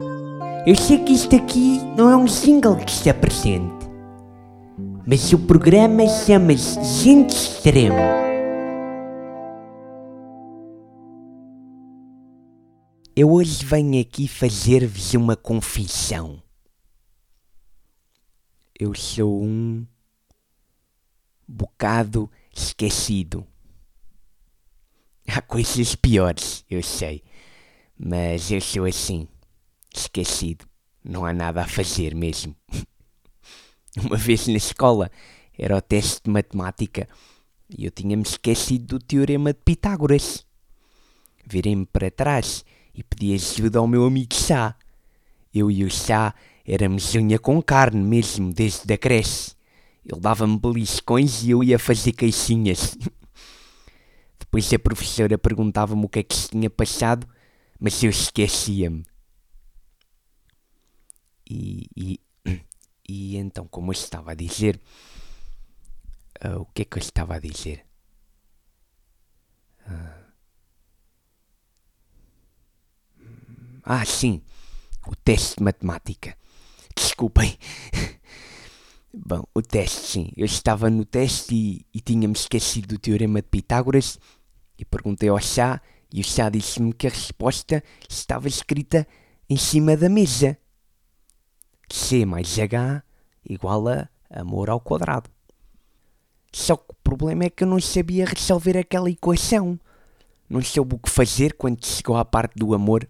Eu sei que isto aqui não é um single que se apresente, mas o programa chama-se Gente Extremo. Eu hoje venho aqui fazer-vos uma confissão. Eu sou um bocado esquecido. Há coisas piores, eu sei, mas eu sou assim esquecido. Não há nada a fazer mesmo. Uma vez na escola era o teste de matemática e eu tinha-me esquecido do teorema de Pitágoras. Virei-me para trás e pedi ajuda ao meu amigo Chá. Eu e o Chá éramos unha com carne mesmo desde a creche. Ele dava-me beliscões e eu ia fazer queixinhas. Depois a professora perguntava-me o que é que se tinha passado, mas eu esquecia-me. E, e, e então, como eu estava a dizer, uh, o que é que eu estava a dizer? Uh, ah, sim, o teste de matemática. Desculpem. Bom, o teste, sim. Eu estava no teste e, e tinha-me esquecido do teorema de Pitágoras e perguntei ao chá e o chá disse-me que a resposta estava escrita em cima da mesa. C mais H igual a amor ao quadrado. Só que o problema é que eu não sabia resolver aquela equação. Não soube o que fazer quando chegou à parte do amor.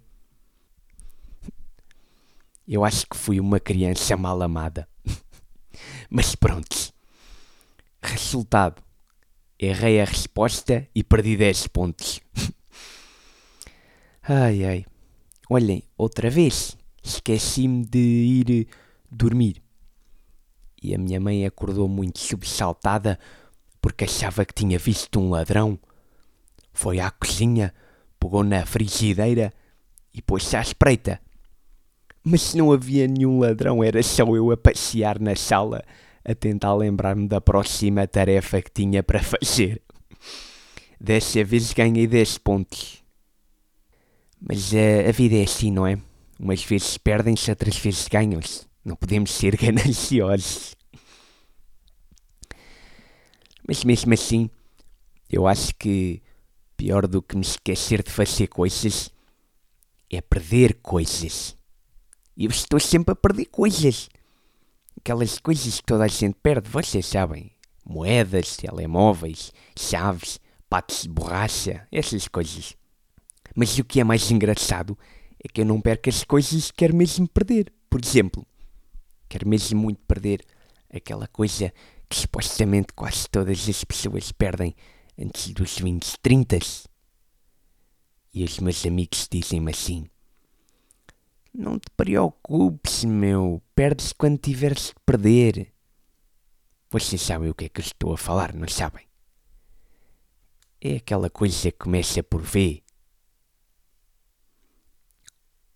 Eu acho que fui uma criança mal amada. Mas pronto. Resultado. Errei a resposta e perdi 10 pontos. ai ai. Olhem, outra vez esqueci-me de ir dormir. E a minha mãe acordou muito sobressaltada porque achava que tinha visto um ladrão. Foi à cozinha, pegou na frigideira e pôs-se à espreita. Mas se não havia nenhum ladrão, era só eu a passear na sala a tentar lembrar-me da próxima tarefa que tinha para fazer. Dessa vez ganhei 10 pontos. Mas uh, a vida é assim, não é? Umas vezes perdem-se, outras vezes ganham-se. Não podemos ser gananciosos. Mas mesmo assim, eu acho que pior do que me esquecer de fazer coisas é perder coisas. E eu estou sempre a perder coisas. Aquelas coisas que toda a gente perde, vocês sabem. Moedas, telemóveis, chaves, patos de borracha, essas coisas. Mas o que é mais engraçado é que eu não perco as coisas que quero mesmo perder. Por exemplo, quero mesmo muito perder aquela coisa que supostamente quase todas as pessoas perdem antes dos 20, 30. E os meus amigos dizem-me assim: Não te preocupes, meu, perdes quando tiveres que perder. Vocês sabem o que é que eu estou a falar, não sabem? É aquela coisa que começa por V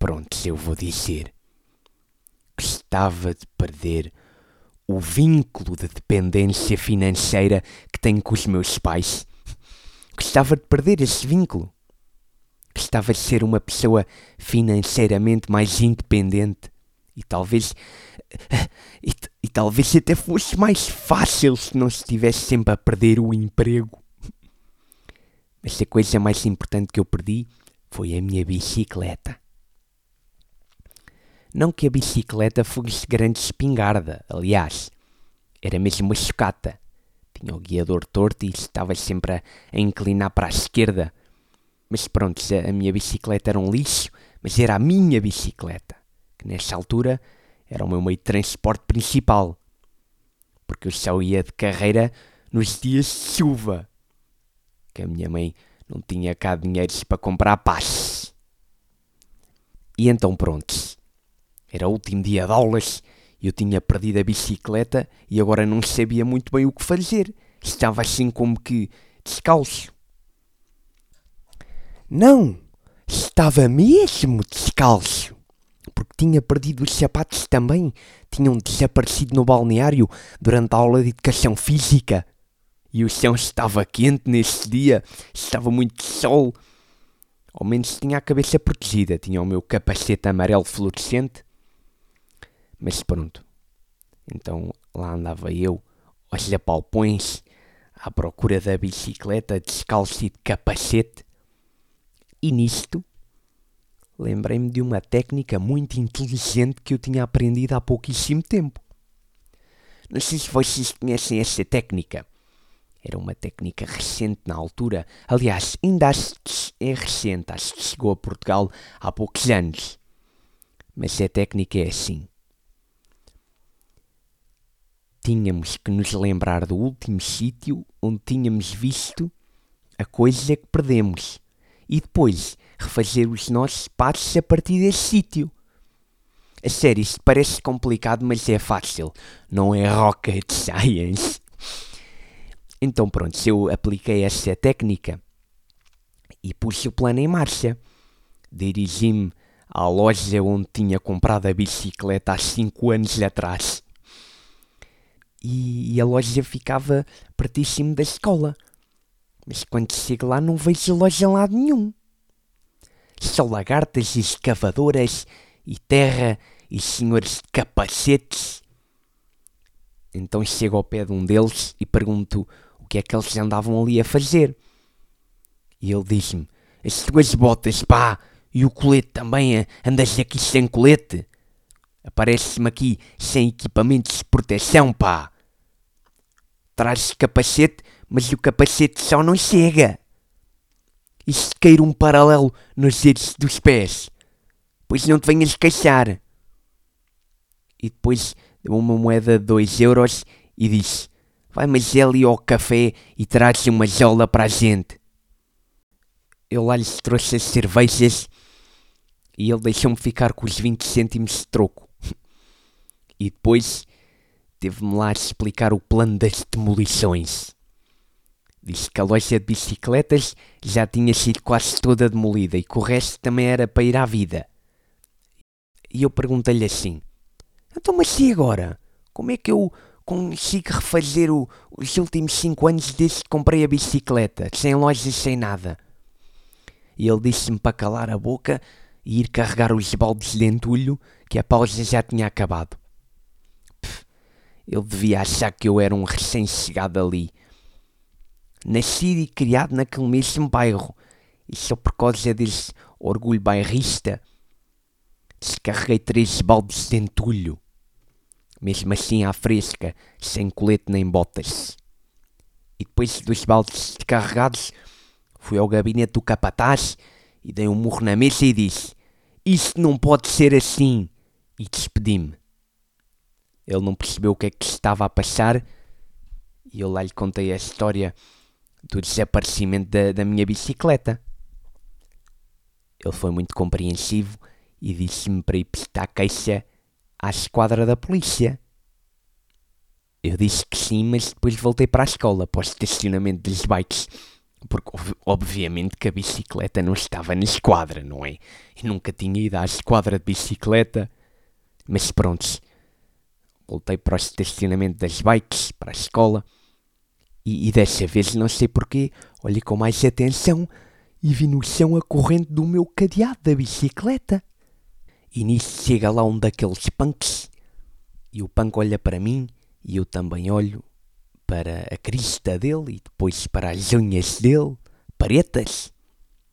Pronto, eu vou dizer. Gostava de perder o vínculo de dependência financeira que tenho com os meus pais. Gostava de perder esse vínculo. Gostava de ser uma pessoa financeiramente mais independente. E talvez. E, e talvez até fosse mais fácil se não estivesse sempre a perder o emprego. Mas a coisa mais importante que eu perdi foi a minha bicicleta. Não que a bicicleta fosse grande espingarda, aliás, era mesmo uma chocata. Tinha o guiador torto e estava sempre a, inclinar para a esquerda. Mas pronto, a minha bicicleta era um lixo, mas era a minha bicicleta, que nessa altura era o meu meio de transporte principal. Porque eu só ia de carreira nos dias de chuva. Que a minha mãe não tinha cá dinheiros para comprar paz. E então pronto, era o último dia de aulas, eu tinha perdido a bicicleta e agora não sabia muito bem o que fazer. Estava assim como que descalço. Não, estava mesmo descalço. Porque tinha perdido os sapatos também. Tinham desaparecido no balneário durante a aula de educação física. E o chão estava quente nesse dia, estava muito sol. Ao menos tinha a cabeça protegida, tinha o meu capacete amarelo fluorescente. Mas pronto. Então lá andava eu, aos apalpões, à procura da bicicleta, descalço e de capacete. E nisto, lembrei-me de uma técnica muito inteligente que eu tinha aprendido há pouquíssimo tempo. Não sei se vocês conhecem essa técnica. Era uma técnica recente na altura. Aliás, ainda é recente. Acho que chegou a Portugal há poucos anos. Mas a técnica é assim. Tínhamos que nos lembrar do último sítio onde tínhamos visto a coisa que perdemos. E depois refazer os nossos passos a partir desse sítio. A sério, isto parece complicado, mas é fácil. Não é rocket science. Então pronto, eu apliquei essa técnica e pus o plano em marcha, dirigi-me à loja onde tinha comprado a bicicleta há 5 anos atrás. E, e a loja ficava pertíssimo da escola. Mas quando chego lá não vejo loja em lado nenhum. Só lagartas e escavadoras e terra e senhores de capacetes. Então chego ao pé de um deles e pergunto o que é que eles andavam ali a fazer. E ele diz-me: As tuas botas, pá, e o colete também, andas aqui sem colete? Aparece-me aqui sem equipamentos de proteção, pá. Trazes capacete, mas o capacete só não chega. E se cair um paralelo nos dedos dos pés? Pois não te venhas queixar. E depois deu uma moeda de 2 euros e disse: Vai, mas ali ao café e traz uma jola para a gente. Eu lá lhes trouxe as cervejas e ele deixou-me ficar com os 20 cêntimos de troco. E depois teve-me lá a explicar o plano das demolições. Disse que a loja de bicicletas já tinha sido quase toda demolida e que o resto também era para ir à vida. E eu perguntei-lhe assim: Então, mas e agora? Como é que eu consigo refazer o, os últimos 5 anos desde que comprei a bicicleta, sem lojas, sem nada? E ele disse-me para calar a boca e ir carregar os baldes de entulho, que a pausa já tinha acabado. Ele devia achar que eu era um recém-chegado ali nascido e criado naquele mesmo bairro, e só por causa desse orgulho bairrista, descarreguei três baldes de entulho, mesmo assim à fresca, sem colete nem botas. E depois dos baldes descarregados, fui ao gabinete do capataz e dei um murro na mesa e disse: Isto não pode ser assim! E despedi-me. Ele não percebeu o que é que estava a passar e eu lá lhe contei a história do desaparecimento da, da minha bicicleta. Ele foi muito compreensivo e disse-me para ir prestar queixa à esquadra da polícia. Eu disse que sim, mas depois voltei para a escola, para o estacionamento dos bikes. Porque, obviamente, que a bicicleta não estava na esquadra, não é? Eu nunca tinha ido à esquadra de bicicleta. Mas pronto, voltei para o estacionamento das bikes, para a escola. E, e dessa vez, não sei porquê, olhei com mais atenção e vi no chão a corrente do meu cadeado da bicicleta. E nisso chega lá um daqueles punks e o punk olha para mim e eu também olho para a crista dele e depois para as unhas dele, paretas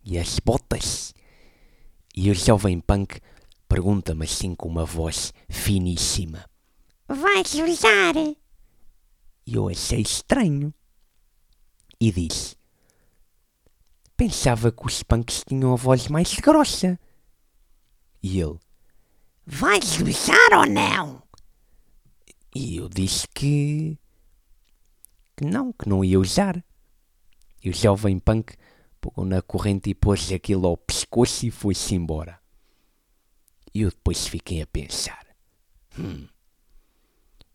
e as botas. E o jovem punk pergunta-me assim com uma voz finíssima: Vais usar? E eu achei estranho e disse: Pensava que os punks tinham a voz mais grossa. E ele: Vais usar ou não? E eu disse que. que não, que não ia usar. E o jovem punk pegou na corrente e pôs aquilo ao pescoço e foi-se embora. E eu depois fiquei a pensar: hum,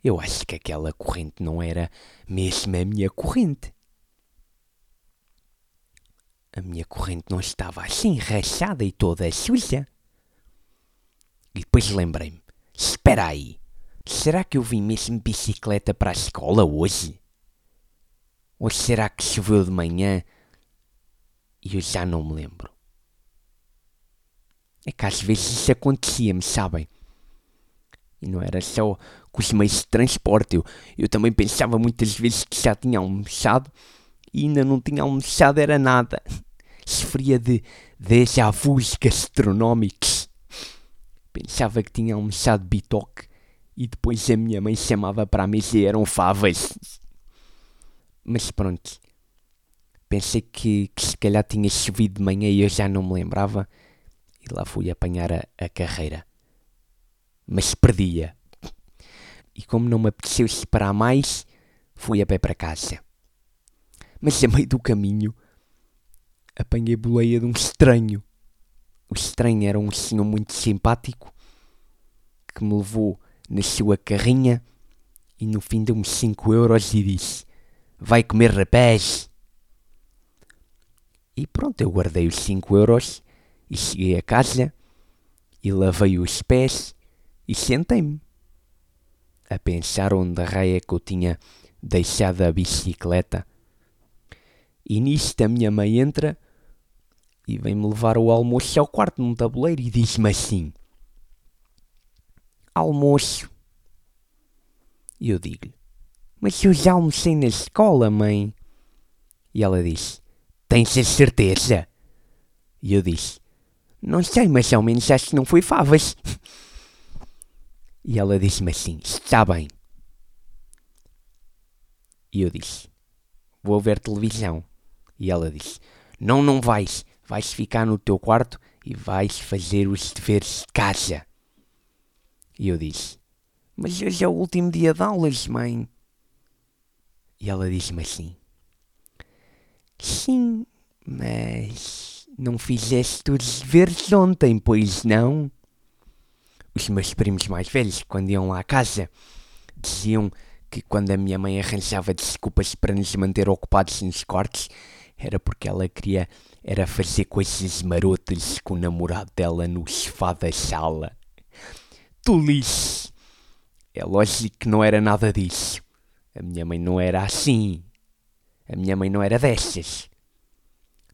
eu acho que aquela corrente não era mesmo a minha corrente. A minha corrente não estava assim rachada e toda suja. E depois lembrei-me: espera aí, será que eu vim mesmo bicicleta para a escola hoje? Ou será que choveu de manhã e eu já não me lembro? É que às vezes isso acontecia-me, sabem? E não era só com os meios de transporte. Eu, eu também pensava muitas vezes que já tinha almoçado e ainda não tinha almoçado, era nada. Sofria de déjà vus gastronómicos. Pensava que tinha almoçado bitoque e depois a minha mãe chamava para a mesa e eram favas. Mas pronto. Pensei que, que se calhar tinha chovido de manhã e eu já não me lembrava. E lá fui apanhar a, a carreira. Mas perdia. E como não me apeteceu separar mais, fui a pé para casa. Mas a meio do caminho apanhei boleia de um estranho. O estranho era um senhor muito simpático que me levou na sua carrinha e no fim deu-me 5 euros e disse: Vai comer rapaz. E pronto, eu guardei os 5 euros e cheguei a casa e lavei os pés e sentei-me a pensar onde raia que eu tinha deixado a bicicleta. E nisto a minha mãe entra e vem-me levar o almoço ao quarto num tabuleiro e diz-me assim: Almoço. E eu digo-lhe: Mas eu já almocei na escola, mãe. E ela diz: Tens a certeza? E eu disse: Não sei, mas ao menos acho que não foi favas. E ela disse-me assim: Está bem. E eu disse: Vou ver televisão. E ela disse: Não, não vais. Vais ficar no teu quarto e vais fazer os deveres de casa. E eu disse: Mas hoje é o último dia de aulas, mãe. E ela disse-me assim: Sim, mas não fizeste os deveres ontem, pois não? Os meus primos mais velhos, quando iam lá à casa, diziam que quando a minha mãe arranjava desculpas para nos manter ocupados nos cortes, era porque ela queria era fazer coisas marotas com o namorado dela no sofá da sala. Tolice! É lógico que não era nada disso. A minha mãe não era assim. A minha mãe não era dessas.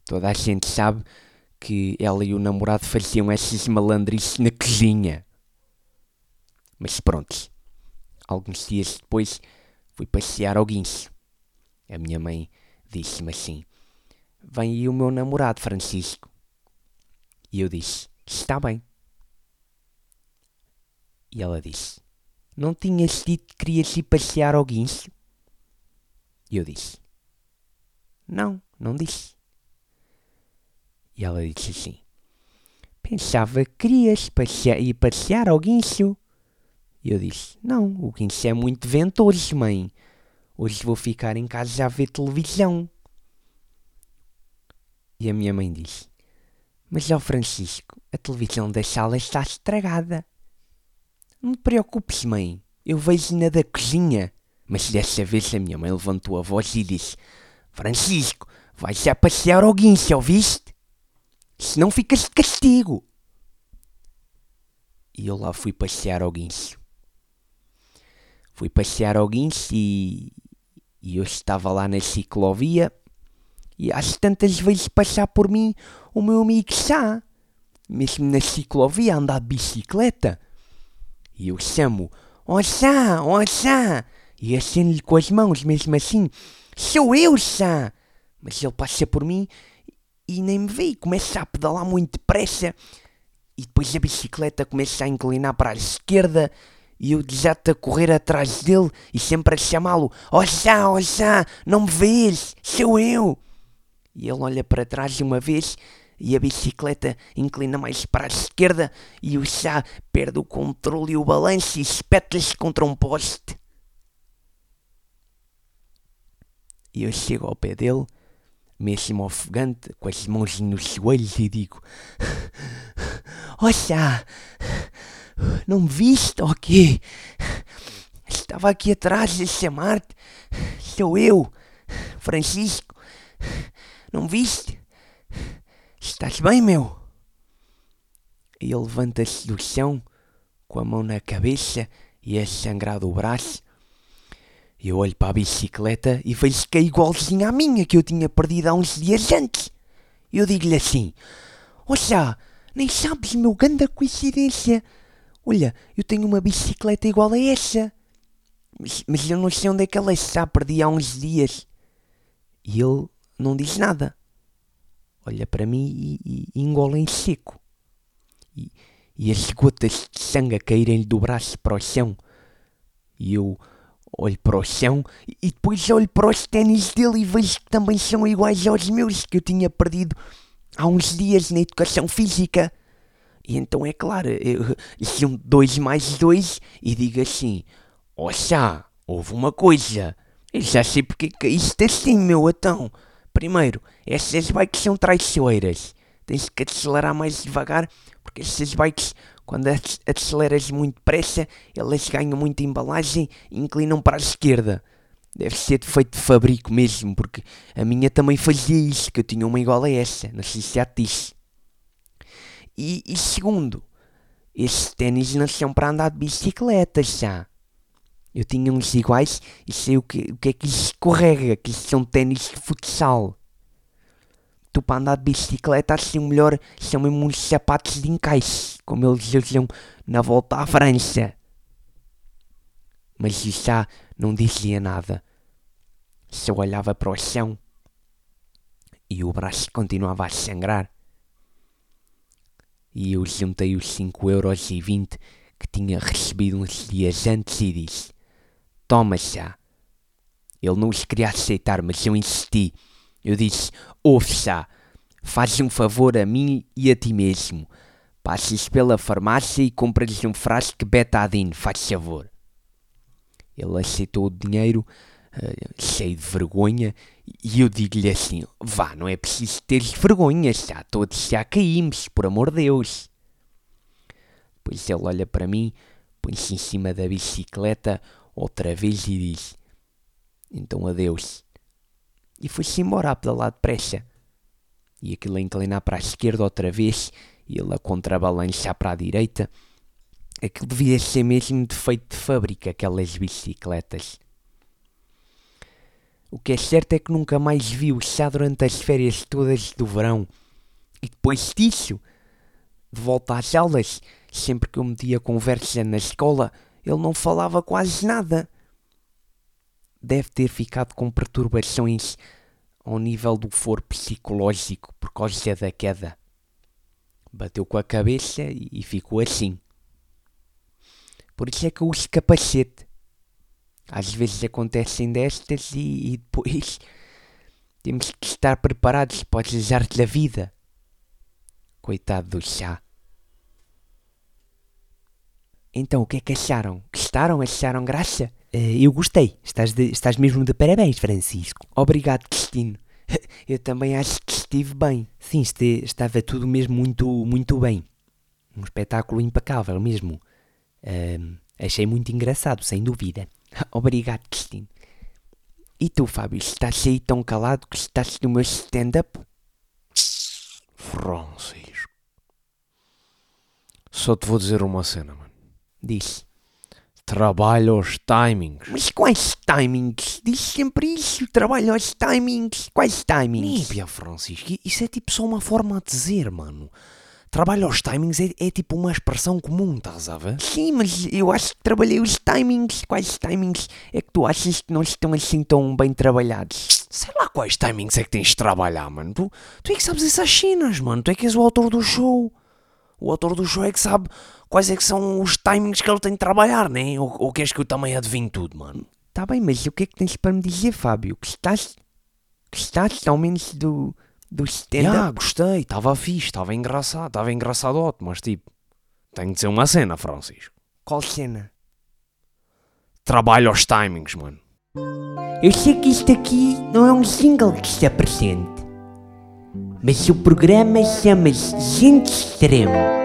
Toda a gente sabe que ela e o namorado faziam essas malandrices na cozinha. Mas pronto. Alguns dias depois fui passear ao guincho. A minha mãe disse-me assim: Vem aí o meu namorado, Francisco. E eu disse: Está bem. E ela disse: Não tinhas dito que querias ir passear ao guincho? E eu disse: Não, não disse. E ela disse assim: Pensava que querias passear, ir passear ao guincho. E eu disse: Não, o guincho é muito ventoso, mãe. Hoje vou ficar em casa a ver televisão. E a minha mãe disse: Mas, ó Francisco, a televisão da sala está estragada. Não te preocupes, mãe. Eu vejo na da cozinha. Mas dessa vez a minha mãe levantou a voz e disse: Francisco, vais já passear ao guincho, ouviste? Senão ficas de castigo. E eu lá fui passear ao guincho. Fui passear ao guincho e, e eu estava lá na ciclovia e às tantas vezes passar por mim o meu amigo Sá, mesmo na ciclovia, a andar de bicicleta. E eu chamo, ó Sá, ó Sá, e acendo-lhe com as mãos, mesmo assim, sou eu, Sá. Mas ele passa por mim e nem me vê, começa a pedalar muito depressa e depois a bicicleta começa a inclinar para a esquerda e eu desato a correr atrás dele e sempre a chamá-lo: Ó Sá, ó Sá, não me vês? Sou eu! E ele olha para trás uma vez e a bicicleta inclina mais para a esquerda e o Sá perde o controle e o balanço e espeta-se contra um poste. E eu chego ao pé dele, mesmo ofegante, com as mãos nos joelhos e digo: Ó Sá, não ou quê? Estava aqui atrás a chamar-te. Sou eu, Francisco. Não viste? Estás bem, meu? E ele levanta-se do chão, com a mão na cabeça e a sangrar do braço. Eu olho para a bicicleta e vejo que é igualzinha à minha que eu tinha perdido há uns dias antes. Eu digo-lhe assim: Oxa, Nem sabes, meu, grande coincidência. Olha, eu tenho uma bicicleta igual a essa. Mas, mas eu não sei onde é que ela está, perdi há uns dias. E ele não diz nada. Olha para mim e, e engole em seco. E, e as gotas de sangue a caírem-lhe do braço para o chão. E eu olho para o chão e depois olho para os ténis dele e vejo que também são iguais aos meus que eu tinha perdido há uns dias na educação física. E então é claro, eu junto dois mais dois e digo assim: Oxa, houve uma coisa. Eu já sei porque que isto é assim, meu então. Primeiro, essas bikes são traiçoeiras. Tens que acelerar mais devagar, porque essas bikes, quando aceleras muito depressa, elas ganham muita embalagem e inclinam para a esquerda. Deve ser de feito de fabrico mesmo, porque a minha também fazia isso, que eu tinha uma igual a essa, não sei se já te disse. E, e segundo, esses ténis não são para andar de bicicleta já. Eu tinha uns iguais e sei o que, o que é que escorrega, que são ténis de futsal. Tu para andar de bicicleta assim melhor são mesmo uns sapatos de encaixe, como eles usam na volta à França. Mas isso já não dizia nada. Só olhava para o chão e o braço continuava a sangrar. E eu juntei os 5 euros e 20 que tinha recebido uns dias antes e disse Toma chá. Ele não os queria aceitar, mas eu insisti. Eu disse: Ouve chá, faz um favor a mim e a ti mesmo. Passas pela farmácia e compras um frasco de betadine, faz favor. Ele aceitou o dinheiro, cheio de vergonha, e eu digo-lhe assim: Vá, não é preciso teres vergonha, já todos já caímos, por amor de Deus. Depois ele olha para mim, põe-se em cima da bicicleta, outra vez e diz: Então adeus. E foi-se embora a pedalar depressa. E aquilo a inclinar para a esquerda outra vez e ele a contrabalançar para a direita. Aquilo devia ser mesmo de feito de fábrica, aquelas bicicletas. O que é certo é que nunca mais vi o chá durante as férias todas do verão. E depois disso, de volta às aulas, sempre que eu metia conversa na escola, ele não falava quase nada. Deve ter ficado com perturbações ao nível do foro psicológico por causa da queda. Bateu com a cabeça e ficou assim. Por isso é que eu uso capacete. Às vezes acontecem destas e, e depois temos que estar preparados para os azares da vida. Coitado do chá. Então, o que é que acharam? Gostaram? Acharam graça? Uh, eu gostei. Estás, de, estás mesmo de parabéns, Francisco. Obrigado, Cristino. Eu também acho que estive bem. Sim, este, estava tudo mesmo muito, muito bem. Um espetáculo impecável mesmo. Uh, achei muito engraçado, sem dúvida. Obrigado, Cristino. E tu, Fábio, estás aí tão calado que estás no meu stand-up? Francisco. Só te vou dizer uma cena, mano. Diz. Trabalha aos timings. Mas quais timings? Diz sempre isso. Trabalha aos timings. Quais timings? Níbia, Francisco. Isso é tipo só uma forma de dizer, mano. Trabalho aos timings é, é, tipo uma expressão comum, estás a ver? Sim, mas eu acho que trabalhei os timings. Quais timings é que tu achas que não estão assim tão bem trabalhados? Sei lá quais timings é que tens de trabalhar, mano. Tu, tu é que sabes essas chinas, mano. Tu é que és o autor do show. O autor do show é que sabe quais é que são os timings que ele tem de trabalhar, né? Ou, ou queres que eu também adivinhe tudo, mano? Tá bem, mas o que é que tens para me dizer, Fábio? Que estás. Que estás ao menos do. Do stand-up? Ah, gostei, estava fixe, estava engraçado, estava engraçado ótimo, mas tipo. Tenho de dizer uma cena, Francisco. Qual cena? Trabalho aos timings, mano. Eu sei que isto aqui não é um single que está presente, mas o programa chama-se Gente Extremo.